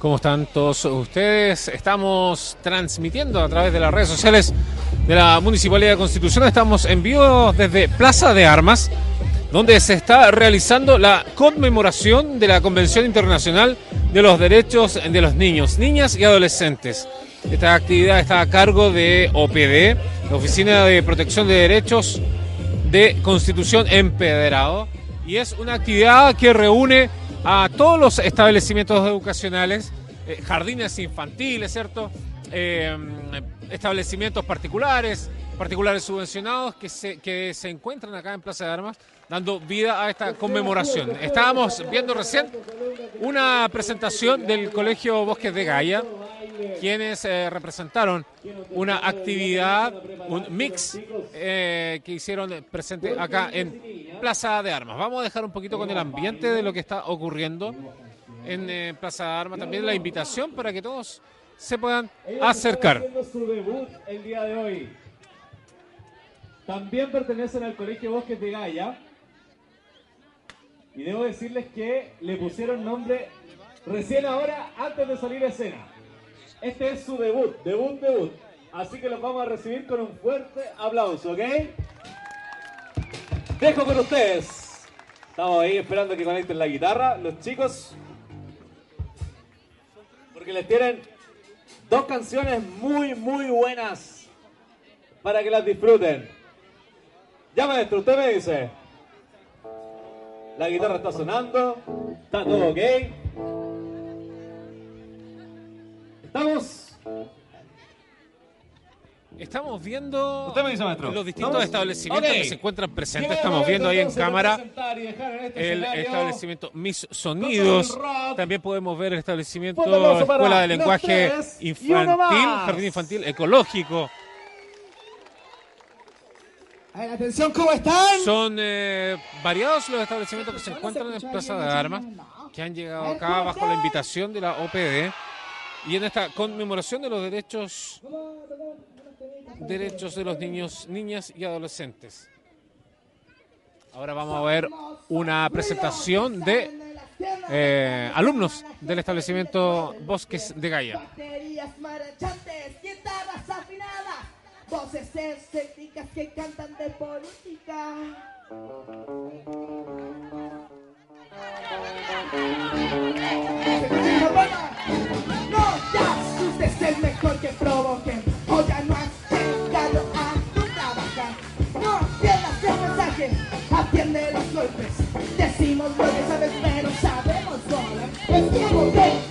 ¿Cómo están todos ustedes? Estamos transmitiendo a través de las redes sociales de la Municipalidad de Constitución. Estamos en vivo desde Plaza de Armas, donde se está realizando la conmemoración de la Convención Internacional de los Derechos de los Niños, Niñas y Adolescentes. Esta actividad está a cargo de OPD, la Oficina de Protección de Derechos de Constitución Empedrado, y es una actividad que reúne a todos los establecimientos educacionales, eh, jardines infantiles, ¿cierto? Eh, establecimientos particulares, particulares subvencionados que se, que se encuentran acá en Plaza de Armas dando vida a esta conmemoración. Estábamos viendo recién una presentación del Colegio Bosques de Gaia, quienes eh, representaron una actividad, un mix eh, que hicieron presente acá en Plaza de Armas. Vamos a dejar un poquito con el ambiente de lo que está ocurriendo en eh, Plaza de Armas. También la invitación para que todos se puedan acercar. También pertenecen al Colegio Bosques de Gaia. Y debo decirles que le pusieron nombre recién ahora, antes de salir a escena. Este es su debut, debut, debut. Así que los vamos a recibir con un fuerte aplauso, ¿ok? Dejo con ustedes. Estamos ahí esperando que conecten la guitarra, los chicos. Porque les tienen dos canciones muy, muy buenas para que las disfruten. Ya maestro, usted me dice. La guitarra está sonando, está todo ok. Estamos. Estamos viendo Usted me dice, maestro. los distintos ¿Vamos? establecimientos Ok. que se encuentran presentes. Estamos viendo ahí en cámara este el establecimiento Mis Sonidos. El rock. También podemos ver el establecimiento Fuerte aplauso para Escuela de los Lenguaje tres y uno Infantil, más. Jardín Infantil Ecológico. A ver, atención, ¿cómo están? Son eh, variados los establecimientos que se encuentran en Plaza de Armas, que han llegado acá bajo la invitación de la OPD y en esta conmemoración de los derechos derechos de los niños, niñas y adolescentes. Ahora vamos a ver una presentación de eh, alumnos del establecimiento Bosques de Gaia. Voces escépticas que cantan de política. No te asustes, es mejor que provoquen. Los golpes. Decimos lo que sabes, pero sabemos solo. Es tiempo de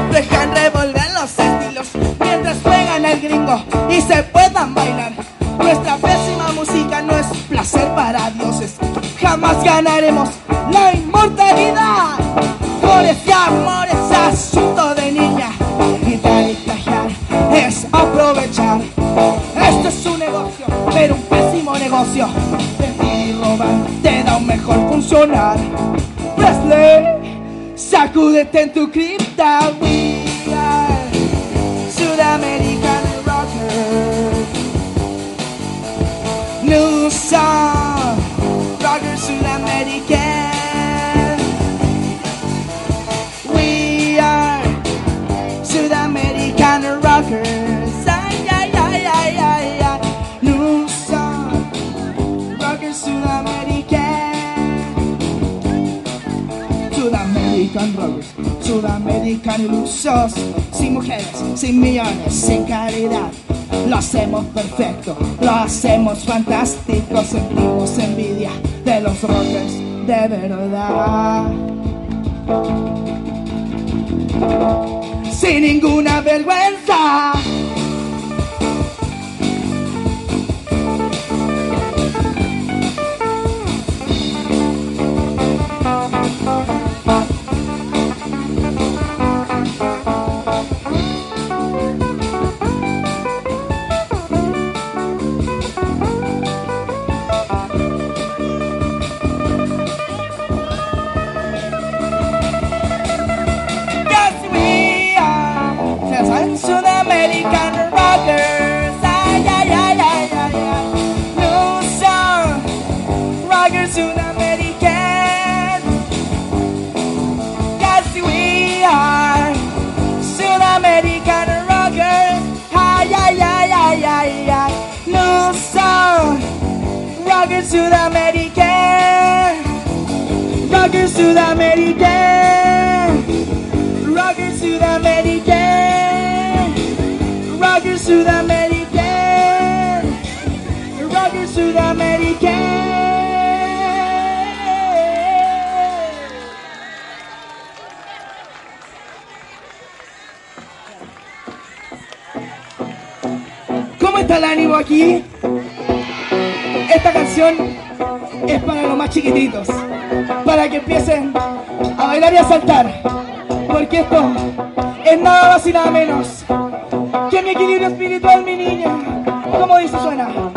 acomplejan revolver los estilos mientras juegan el gringo y se puedan bailar. Nuestra pésima música no es placer para dioses. Jamás ganaremos la inmortalidad. Amores y amores, asunto de niña. Quitar y plagiar es aprovechar. Esto es un negocio, pero un pésimo negocio. Mentir y robar te da un mejor funcionar. Presley, sacúdete en tu cripta. Sudamérica, Sudamérica. Sudamerican rockers, Sudamerican ilusos, sin mujeres, sin millones, sin caridad. Lo hacemos perfecto, lo hacemos fantástico, sentimos envidia de los rockers de verdad. Sin ninguna vergüenza. Tiger Sudamerican. Yes, we are Sudamerican rockers. Ay, ay, ay, ay, ay, ay. No sound. Rockers Sudamerican. Rockers Sudamerican. Rockers Sudamerican. Rockers Sudamerican. Ánimo aquí? Esta canción es para los más chiquititos, para que empiecen a bailar y a saltar, porque esto es nada más y nada menos que mi equilibrio espiritual, mi niña. ¿Cómo dice suena?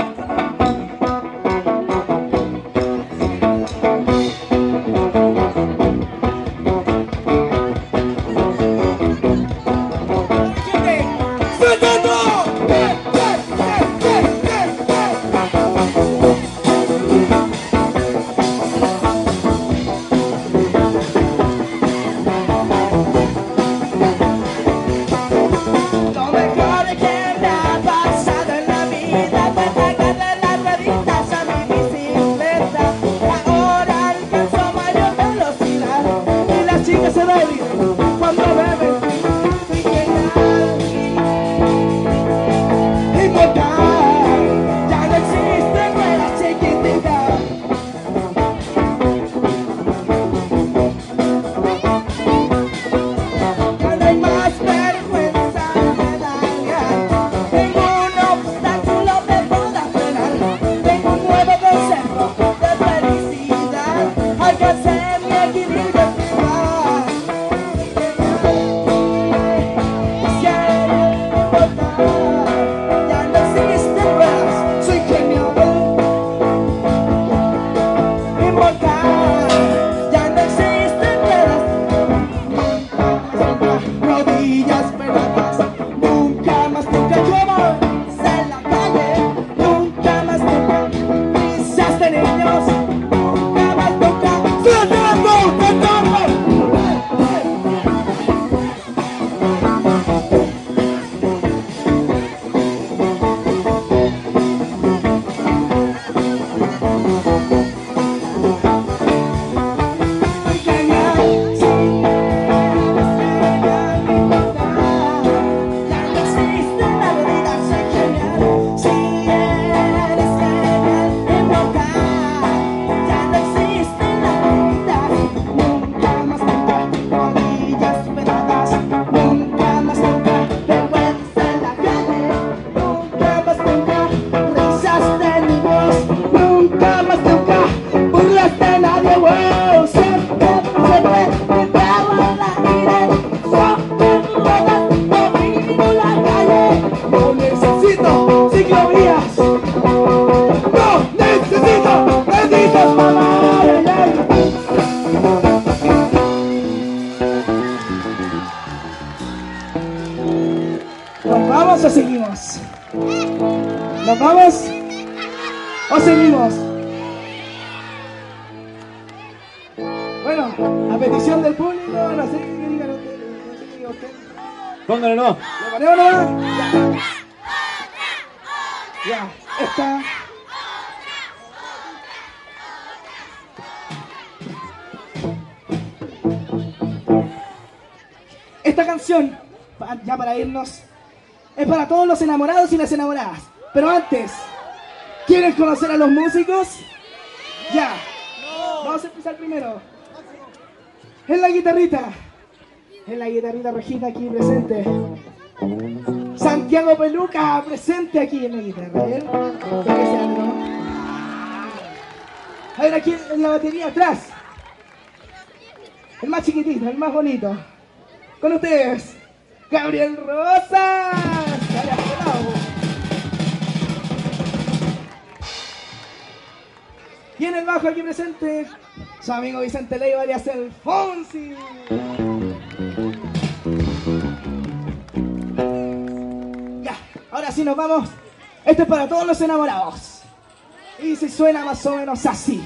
Bueno, a petición del público, no sé qué digan ustedes, no sé qué diga usted. Póngale no. ¿Lo ponemos nomás? Ya. Ya, esta. Esta canción, ya para irnos, es para todos los enamorados y las enamoradas. Pero antes, ¿quieren conocer a los músicos? Ya. Vamos a empezar primero. En la guitarrita. En la guitarrita rojita aquí presente. Santiago Peluca presente aquí en la guitarra. ¿eh? A ver aquí en la batería atrás. El más chiquitito, el más bonito. Con ustedes, Gabriel Rosas. Y en el bajo aquí presente, su amigo Vicente Leiva alias el Fonsi. Ya, ahora sí nos vamos. Esto es para todos los enamorados. Y se suena más o menos así.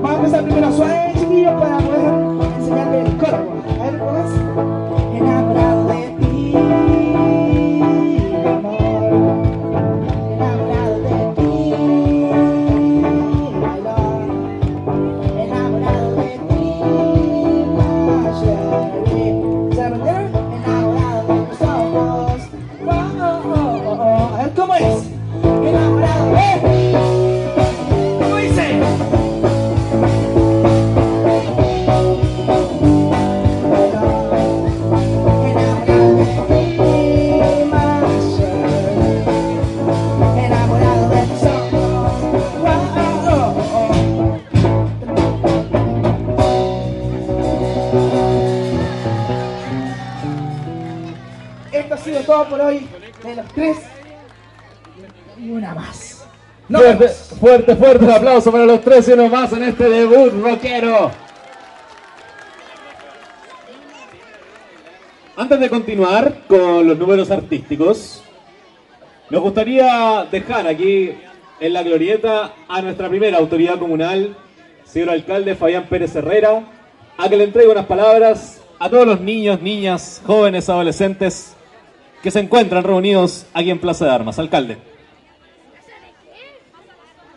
Vamos a empezar primero suave, chiquillos, para poder enseñarle el cuerpo. A ver, ¿cómo es? Todo por hoy de los tres y una más. No Fuerte, fuerte, fuerte el aplauso para los tres y uno más en este debut rockero. Antes de continuar con los números artísticos, nos gustaría dejar aquí en la glorieta a nuestra primera autoridad comunal, señor alcalde Fabián Pérez Herrera, a que le entregue unas palabras a todos los niños, niñas, jóvenes, adolescentes que se encuentran reunidos aquí en Plaza de Armas. Alcalde.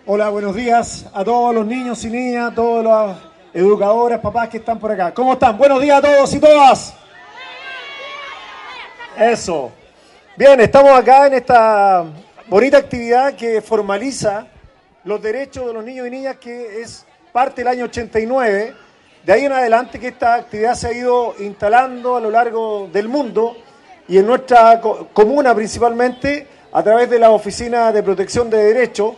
Hola, buenos días a todos los niños y niñas, a todos los educadores, papás que están por acá. ¿Cómo están? Buenos días a todos y todas. Eso. Bien, estamos acá en esta bonita actividad que formaliza los derechos de los niños y niñas, que es parte del año 89. De ahí en adelante que esta actividad se ha ido instalando a lo largo del mundo y en nuestra co- comuna principalmente a través de la Oficina de Protección de Derechos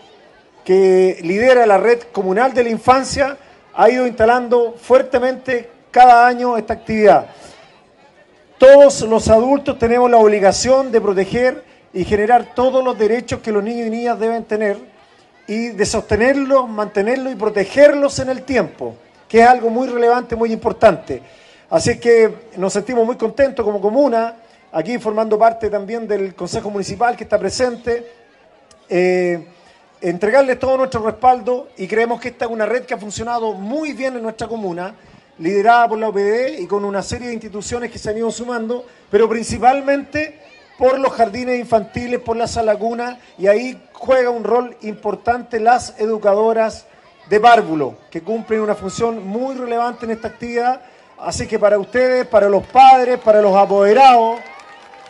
que lidera la red comunal de la infancia, ha ido instalando fuertemente cada año esta actividad. Todos los adultos tenemos la obligación de proteger y generar todos los derechos que los niños y niñas deben tener y de sostenerlos, mantenerlos y protegerlos en el tiempo, que es algo muy relevante, muy importante. Así que nos sentimos muy contentos como comuna, aquí formando parte también del Consejo Municipal que está presente. Eh, entregarles todo nuestro respaldo y creemos que esta es una red que ha funcionado muy bien en nuestra comuna, liderada por la OPD y con una serie de instituciones que se han ido sumando, pero principalmente por los jardines infantiles, por la sala cuna, y ahí juega un rol importante las educadoras de párvulo, que cumplen una función muy relevante en esta actividad. Así que para ustedes, para los padres, para los apoderados,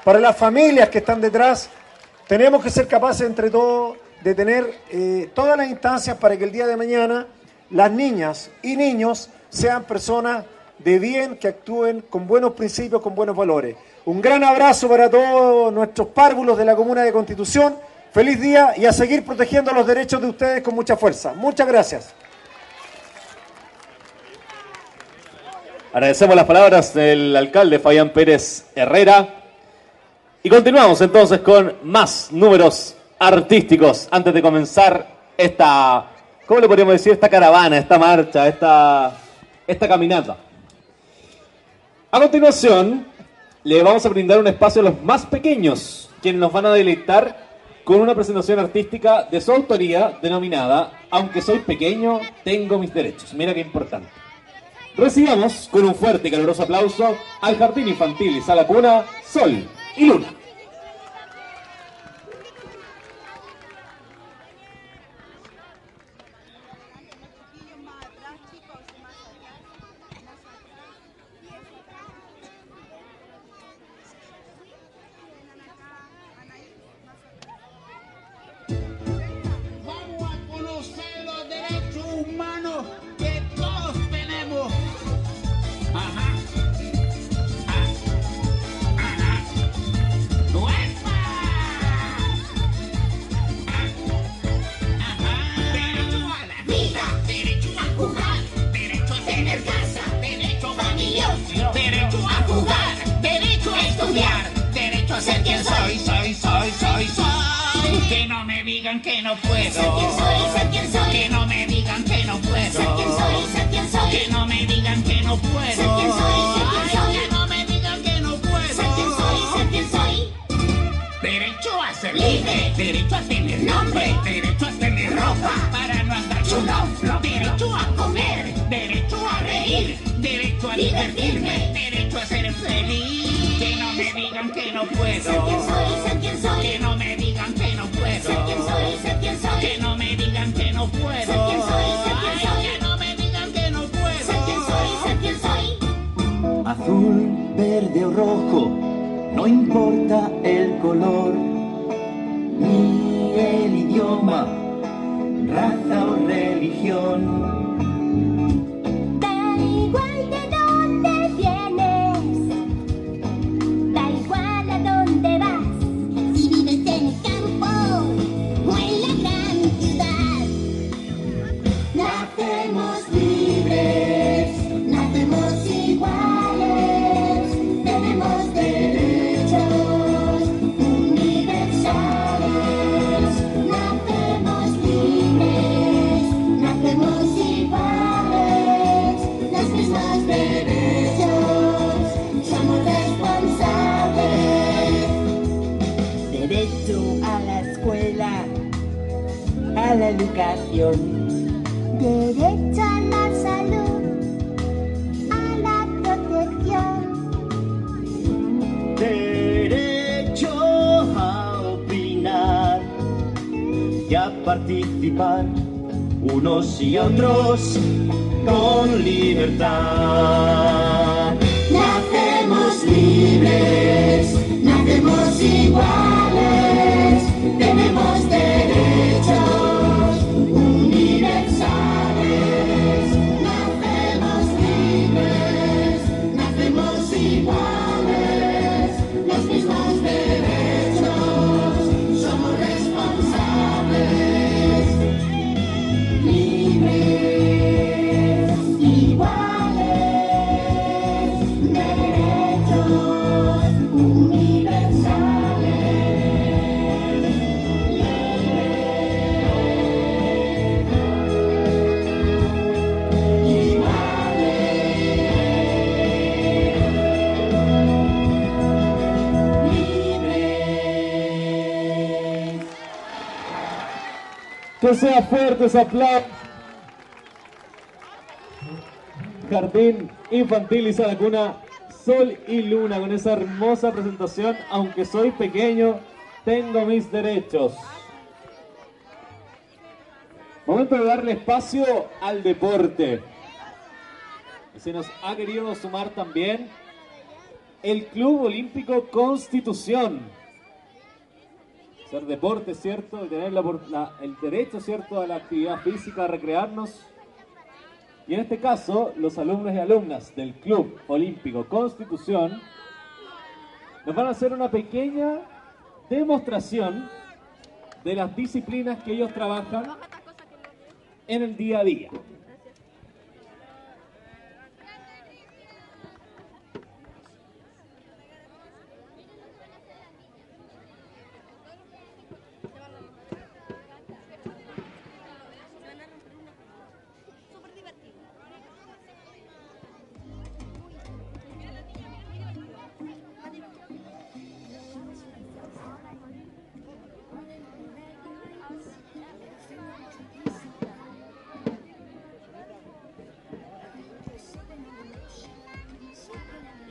para las familias que están detrás, tenemos que ser capaces entre todos de tener eh, todas las instancias para que el día de mañana las niñas y niños sean personas de bien, que actúen con buenos principios, con buenos valores. Un gran abrazo para todos nuestros párvulos de la Comuna de Constitución. Feliz día y a seguir protegiendo los derechos de ustedes con mucha fuerza. Muchas gracias. Agradecemos las palabras del alcalde Fabián Pérez Herrera. Y continuamos entonces con más números artísticos antes de comenzar esta, ¿cómo le podríamos decir? Esta caravana, esta marcha, esta, esta caminata. A continuación, le vamos a brindar un espacio a los más pequeños, quienes nos van a deleitar con una presentación artística de su autoría denominada Aunque soy pequeño, tengo mis derechos. Mira qué importante. Recibamos con un fuerte y caluroso aplauso al Jardín Infantil y Sala Cuna, Sol y Luna. Ser quien soy, ser quien soy. Que no me digan que no puedo. Ser quien soy, ser quien soy. Que no me digan que no puedo. Ser quien soy, ser quien Ay, soy. Que no me digan que no puedo. Ser quien soy, ser quien soy. Derecho a ser libre, derecho a tener nombre, derecho a tener ropa para no andar solo, derecho a comer, derecho a reír, derecho a divertirme, derecho a ser feliz. Que no me digan que no puedo. Ser quien soy, ser quien soy. Que no me digan que Ser quien soy, ser quien soy. Que no me digan que no puedo. Ser quien soy, ser quien Ay, soy. que no me digan que no puedo. Ser quien soy, ser quien soy. Azul, verde o rojo, no importa el color, ni el idioma, raza o religión. Unos Sea fuerte ese aplauso. Jardín Infantil y Sala Cuna, Sol y Luna, con esa hermosa presentación. Aunque soy pequeño, tengo mis derechos. Momento de darle espacio al deporte. Se nos ha querido sumar también el Club Olímpico Constitución hacer deporte, ¿cierto? Y tener el derecho, ¿cierto?, a la actividad física, a recrearnos. Y en este caso, los alumnos y alumnas del Club Olímpico Constitución nos van a hacer una pequeña demostración de las disciplinas que ellos trabajan en el día a día.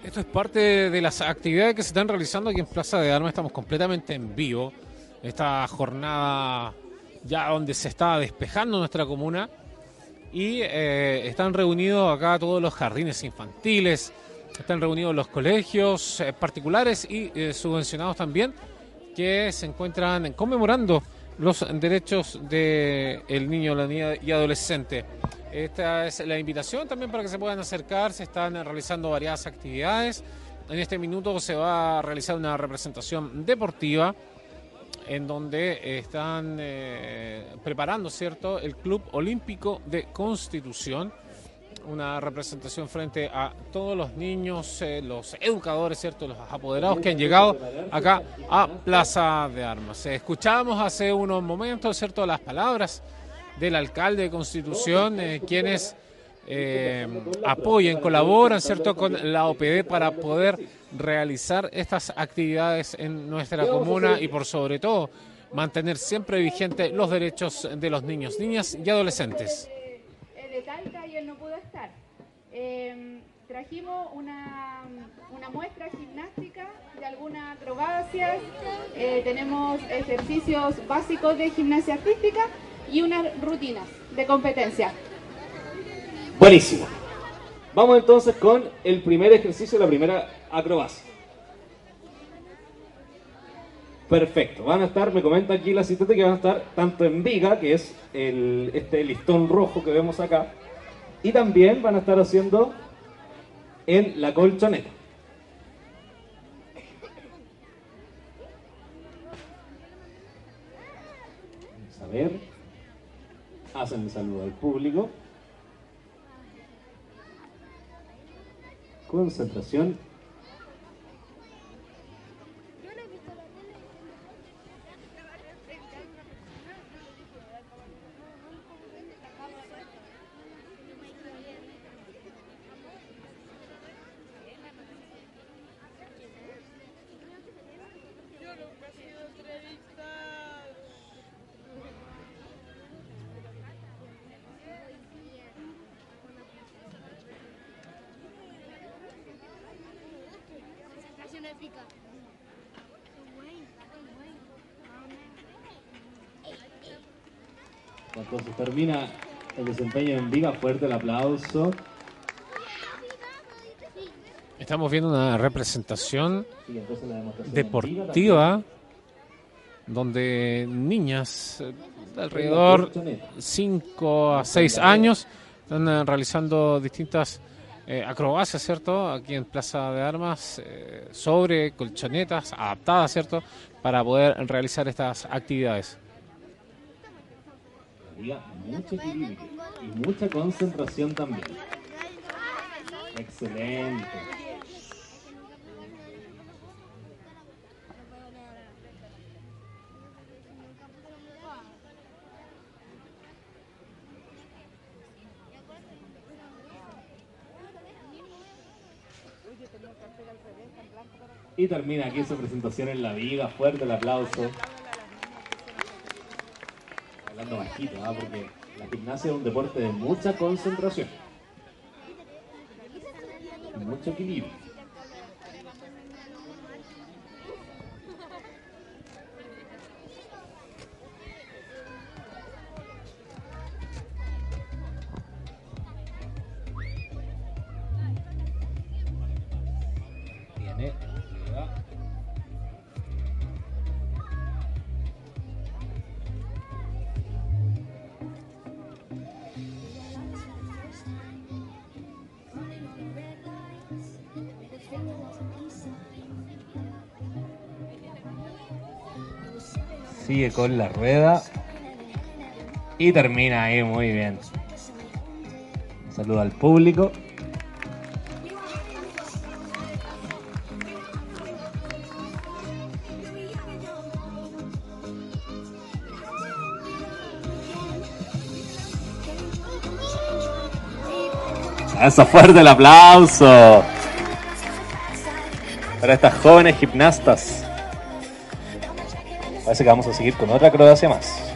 Esto es parte de las actividades que se están realizando aquí en Plaza de Armas. Estamos completamente en vivo. Esta jornada ya donde se está despejando nuestra comuna. Y eh, están reunidos acá todos los jardines infantiles, están reunidos los colegios eh, particulares y eh, subvencionados también, que se encuentran conmemorando los derechos del niño, la niña y adolescente. Esta es la invitación también para que se puedan acercar. Se están realizando varias actividades. En este minuto se va a realizar una representación deportiva en donde están eh, preparando, ¿cierto?, el Club Olímpico de Constitución. Una representación frente a todos los niños, eh, los educadores, ¿cierto?, los apoderados que han llegado acá a Plaza de Armas. Escuchábamos hace unos momentos, ¿cierto?, las palabras del alcalde de Constitución, eh, quienes eh, apoyan, colaboran, ¿cierto?, con la OPD para poder realizar estas actividades en nuestra comuna y por sobre todo mantener siempre vigentes los derechos de los niños, niñas y adolescentes. de Talca y él no pudo estar. Eh, trajimos una, una muestra gimnástica de algunas acrobacias, eh, tenemos ejercicios básicos de gimnasia artística y unas rutinas de competencia. Buenísimo. Vamos entonces con el primer ejercicio, la primera acrobacia. Perfecto. Van a estar, me comenta aquí la asistente que van a estar tanto en viga, que es el, este listón rojo que vemos acá, y también van a estar haciendo en la colchoneta. A ver. Hacen el saludo al público. Concentración. Entonces termina el desempeño en Viga, fuerte el aplauso. Estamos viendo una representación deportiva donde niñas eh, de alrededor 5 a 6 años están eh, realizando distintas eh, acrobacias, ¿cierto? Aquí en Plaza de Armas eh, sobre colchonetas adaptadas, ¿cierto? Para poder realizar estas actividades. Mucho equilibrio y mucha concentración también. Excelente. Y termina aquí su presentación en la viga. Fuerte el aplauso. Hablando bajito, ¿ah? porque la gimnasia es un deporte de mucha concentración. Mucho equilibrio. Con la rueda. Y termina ahí muy bien. Saluda al público. Eso fuerte el aplauso para estas jóvenes gimnastas. Parece que vamos a seguir con otra acrobacia más.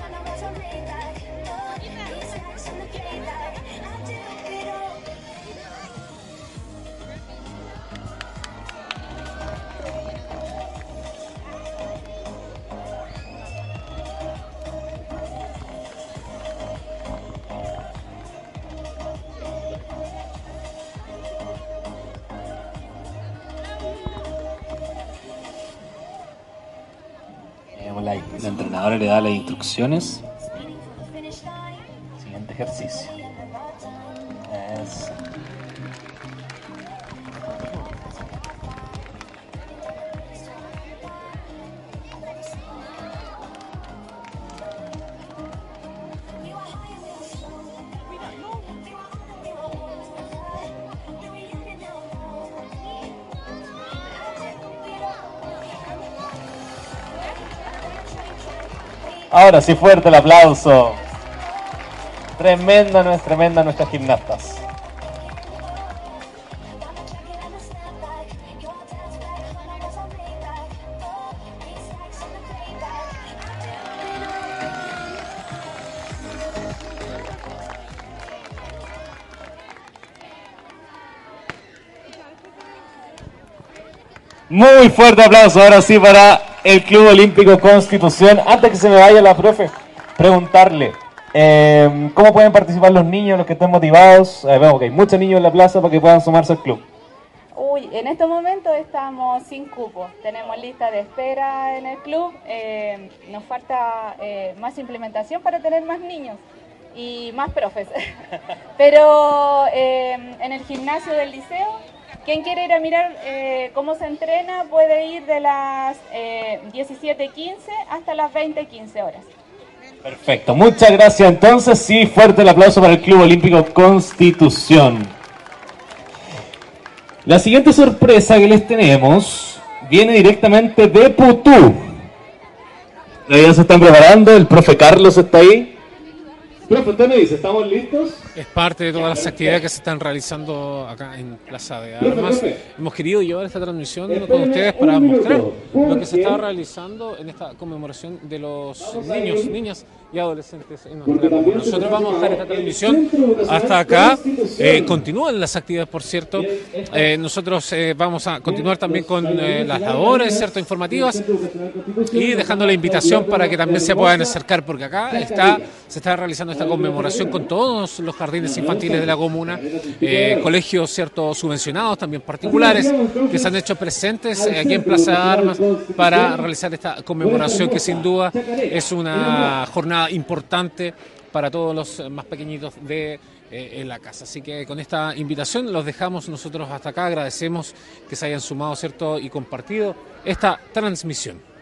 Veamos la, la entrenadora le da las instrucciones. Siguiente ejercicio. Ahora sí, fuerte el aplauso. Tremenda, no es tremenda nuestras gimnastas. Muy fuerte aplauso ahora sí para el Club Olímpico Constitución. Antes que se me vaya la profe, preguntarle eh, cómo pueden participar los niños, los que estén motivados. Eh, vemos que hay muchos niños en la plaza para que puedan sumarse al club. Uy, en este momento estamos sin cupo. Tenemos lista de espera en el club. eh, nos falta eh, más implementación para tener más niños y más profes. Pero eh, en el gimnasio del liceo, quien quiere ir a mirar eh, cómo se entrena puede ir de las eh, 17.15 hasta las 20.15 horas. Perfecto, muchas gracias. Entonces, sí, fuerte el aplauso para el Club Olímpico Constitución. La siguiente sorpresa que les tenemos viene directamente de Putú. Ya se están preparando, el profe Carlos está ahí. Profe, usted me dice, ¿estamos listos? Es parte de todas las actividades que se están realizando acá en Plaza de Profe, Armas. profe. Hemos querido llevar esta transmisión con Espéreme ustedes para minuto, mostrar lo que se está realizando en esta conmemoración de los niños, niñas y adolescentes en nuestra comuna. Nosotros vamos a dejar esta transmisión hasta acá. Eh, continúan las actividades, por cierto. Eh, nosotros eh, vamos a continuar también con eh, las labores, ¿cierto? Informativas y dejando la invitación para que también se puedan acercar, porque acá está, se está realizando esta conmemoración con todos los jardines infantiles de la comuna, eh, colegios cierto subvencionados, también particulares, que se han hecho presentes eh, aquí en Plaza de Armas para realizar esta conmemoración que sin duda es una jornada importante para todos los más pequeñitos de eh, la casa. Así que con esta invitación los dejamos nosotros hasta acá. Agradecemos que se hayan sumado, ¿cierto? Y compartido esta transmisión.